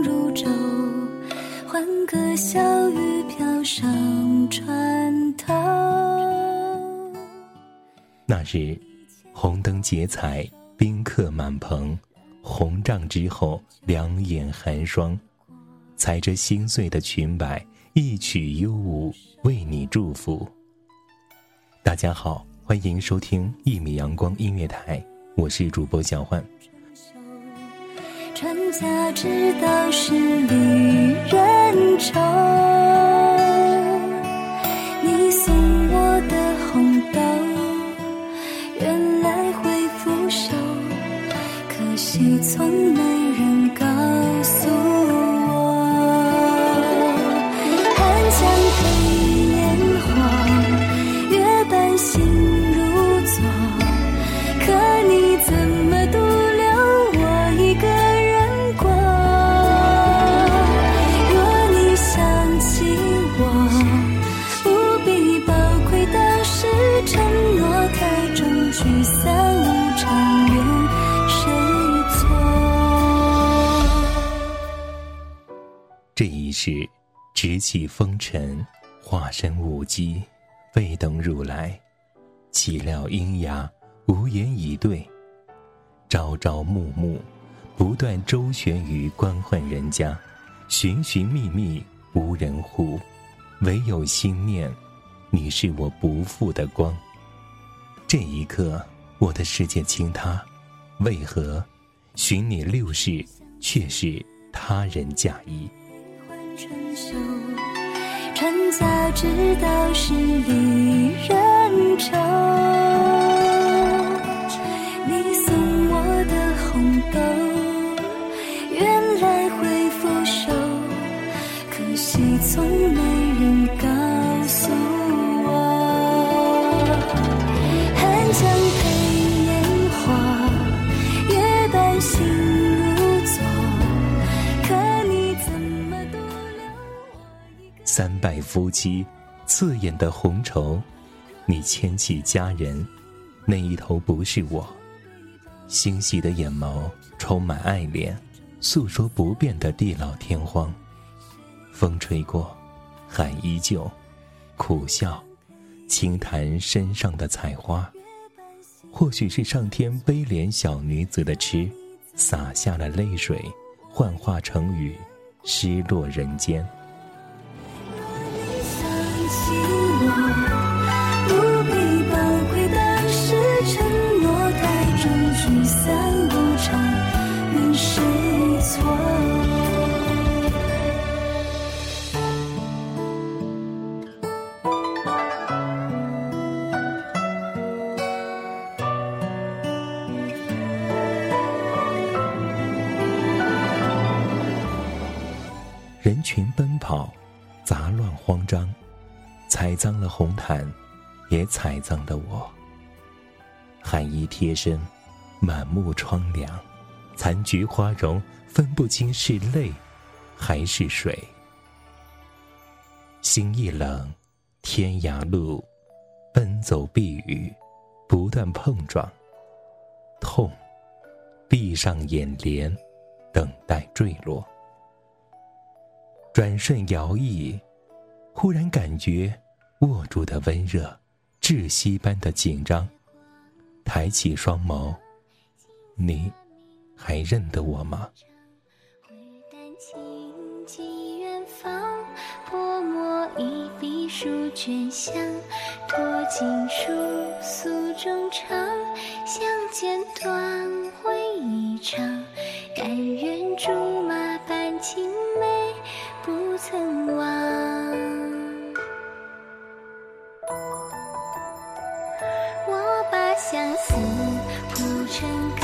如昼，欢歌笑语飘上船头。那日，红灯结彩，宾客满棚，红帐之后，两眼寒霜。踩着心碎的裙摆，一曲幽舞，为你祝福。大家好，欢迎收听一米阳光音乐台，我是主播小焕。船家知道是离人愁，起风尘，化身舞姬，未等汝来，岂料阴哑，无言以对。朝朝暮暮，不断周旋于官宦人家，寻寻觅觅，无人护，唯有心念，你是我不负的光。这一刻，我的世界倾塌，为何寻你六世，却是他人嫁衣？趁早知道是离人愁。夫妻，刺眼的红绸，你牵起佳人，那一头不是我。星细的眼眸充满爱恋，诉说不变的地老天荒。风吹过，海依旧，苦笑，轻弹身上的彩花。或许是上天悲怜小女子的痴，洒下了泪水，幻化成雨，失落人间。人群奔跑，杂乱慌张，踩脏了红毯，也踩脏了我。寒衣贴身，满目疮凉，残菊花容，分不清是泪还是水。心一冷，天涯路，奔走避雨，不断碰撞，痛，闭上眼帘，等待坠落。转瞬摇曳，忽然感觉握住的温热，窒息般的紧张。抬起双眸，你还认得我吗？回丹青寄远方，泼墨一笔书卷香，托锦书诉衷肠，相见短会一场，甘愿竹马伴青梅，不曾忘。我把相思谱成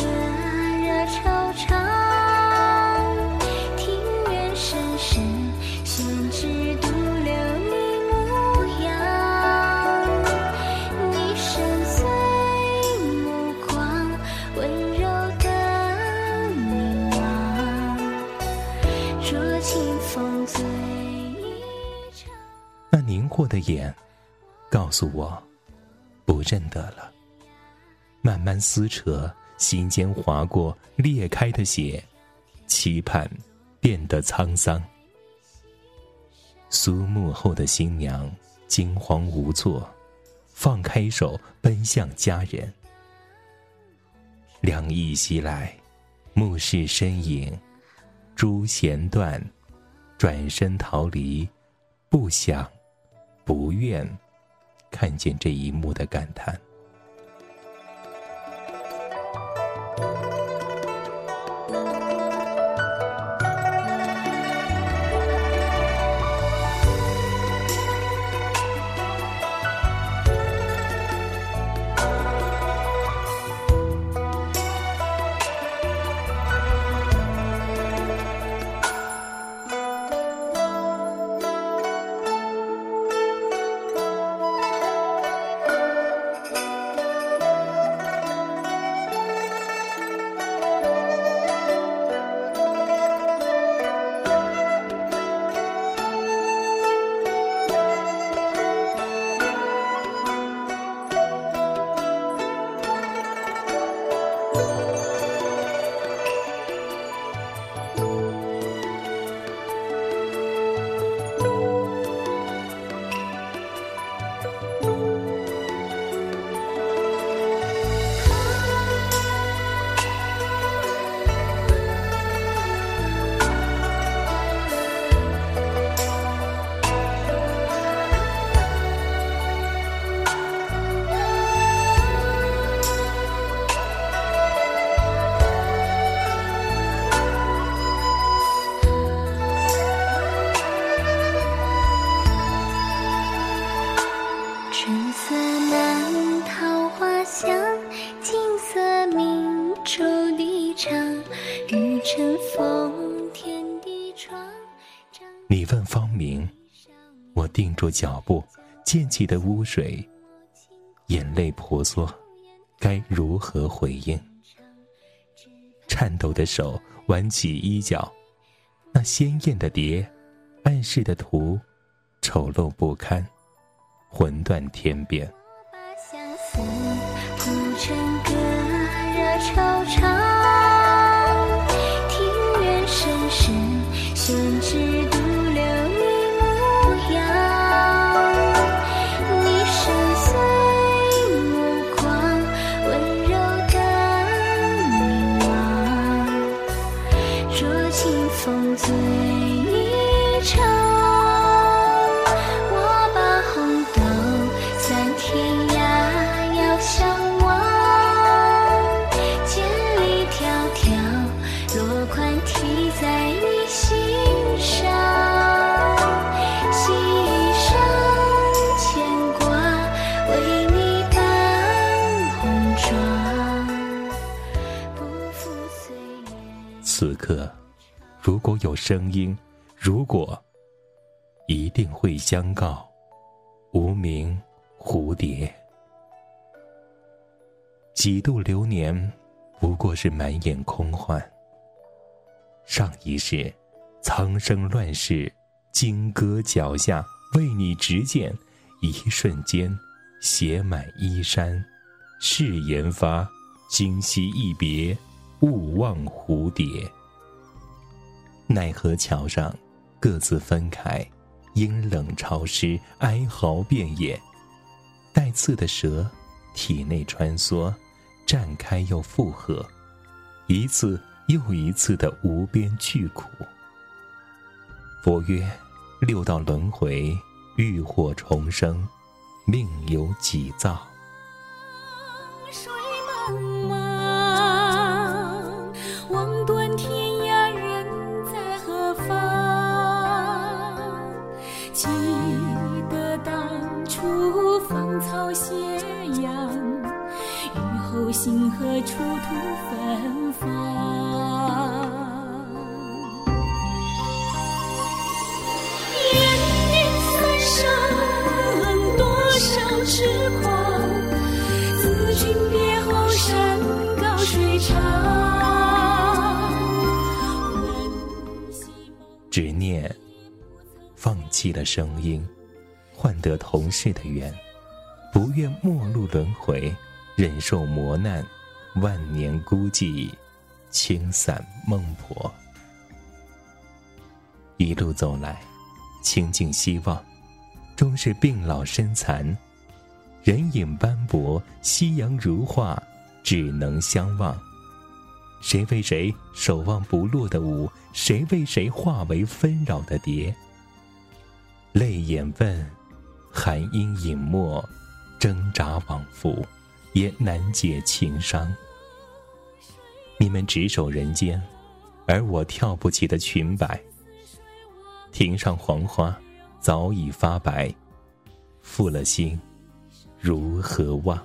那凝惑的眼，告诉我，不认得了。慢慢撕扯，心间划过裂开的血，期盼变得沧桑。苏幕后的新娘惊慌无措，放开手奔向家人。凉意袭来，目视身影，朱弦断，转身逃离，不想，不愿看见这一幕的感叹。住脚步，溅起的污水，眼泪婆娑，该如何回应？颤抖的手挽起衣角，那鲜艳的蝶，暗示的图，丑陋不堪，魂断天边。深深，宣纸此刻，如果有声音，如果，一定会相告，无名蝴蝶。几度流年，不过是满眼空幻。上一世，苍生乱世，金戈脚下，为你执剑，一瞬间，写满衣衫。誓言发，今夕一别，勿忘蝴蝶。奈何桥上，各自分开，阴冷潮湿，哀嚎遍野。带刺的蛇，体内穿梭。绽开又复合，一次又一次的无边巨苦。佛曰：六道轮回，浴火重生，命由己造。水茫茫，望断天涯人在何方？记得当初芳草斜阳。雨后星河处土芬芳？放弃了声音，换得同事的缘，不愿陌路轮回。忍受磨难，万年孤寂，轻散孟婆。一路走来，倾尽希望，终是病老身残。人影斑驳，夕阳如画，只能相望。谁为谁守望不落的舞？谁为谁化为纷扰的蝶？泪眼问，寒阴隐没，挣扎往复。也难解情伤。你们执手人间，而我跳不起的裙摆。庭上黄花早已发白，负了心，如何忘？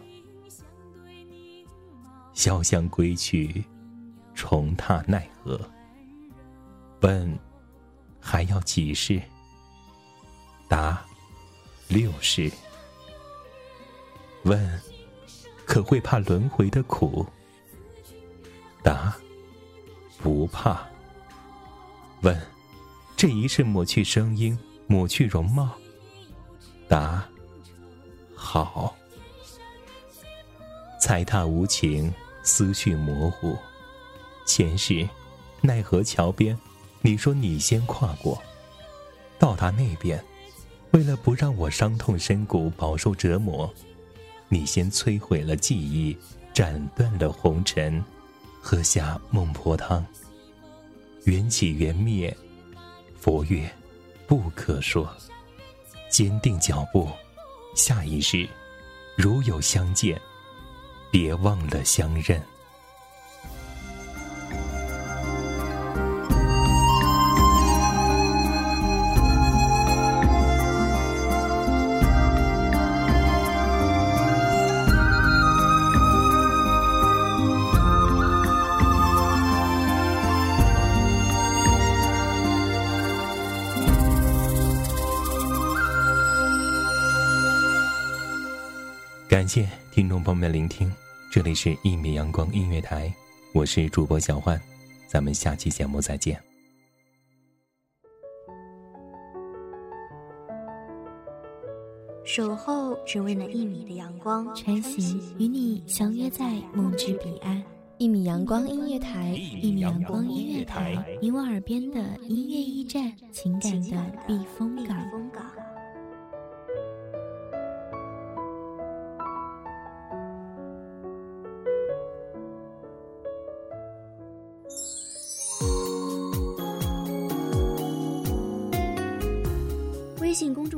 潇湘归去，重踏奈何？问，还要几世？答，六世。问。可会怕轮回的苦？答：不怕。问：这一世抹去声音，抹去容貌？答：好。踩踏无情，思绪模糊。前世，奈何桥边，你说你先跨过，到达那边，为了不让我伤痛深谷，饱受折磨。你先摧毁了记忆，斩断了红尘，喝下孟婆汤。缘起缘灭，佛曰不可说。坚定脚步，下一世如有相见，别忘了相认。谢听众朋友们聆听，这里是《一米阳光音乐台》，我是主播小焕，咱们下期节目再见。守候只为那一米的阳光，穿行与你相约在梦之彼岸。一米阳光音乐台，一米阳光音乐台，你我耳边的音乐驿站，情感的避风港。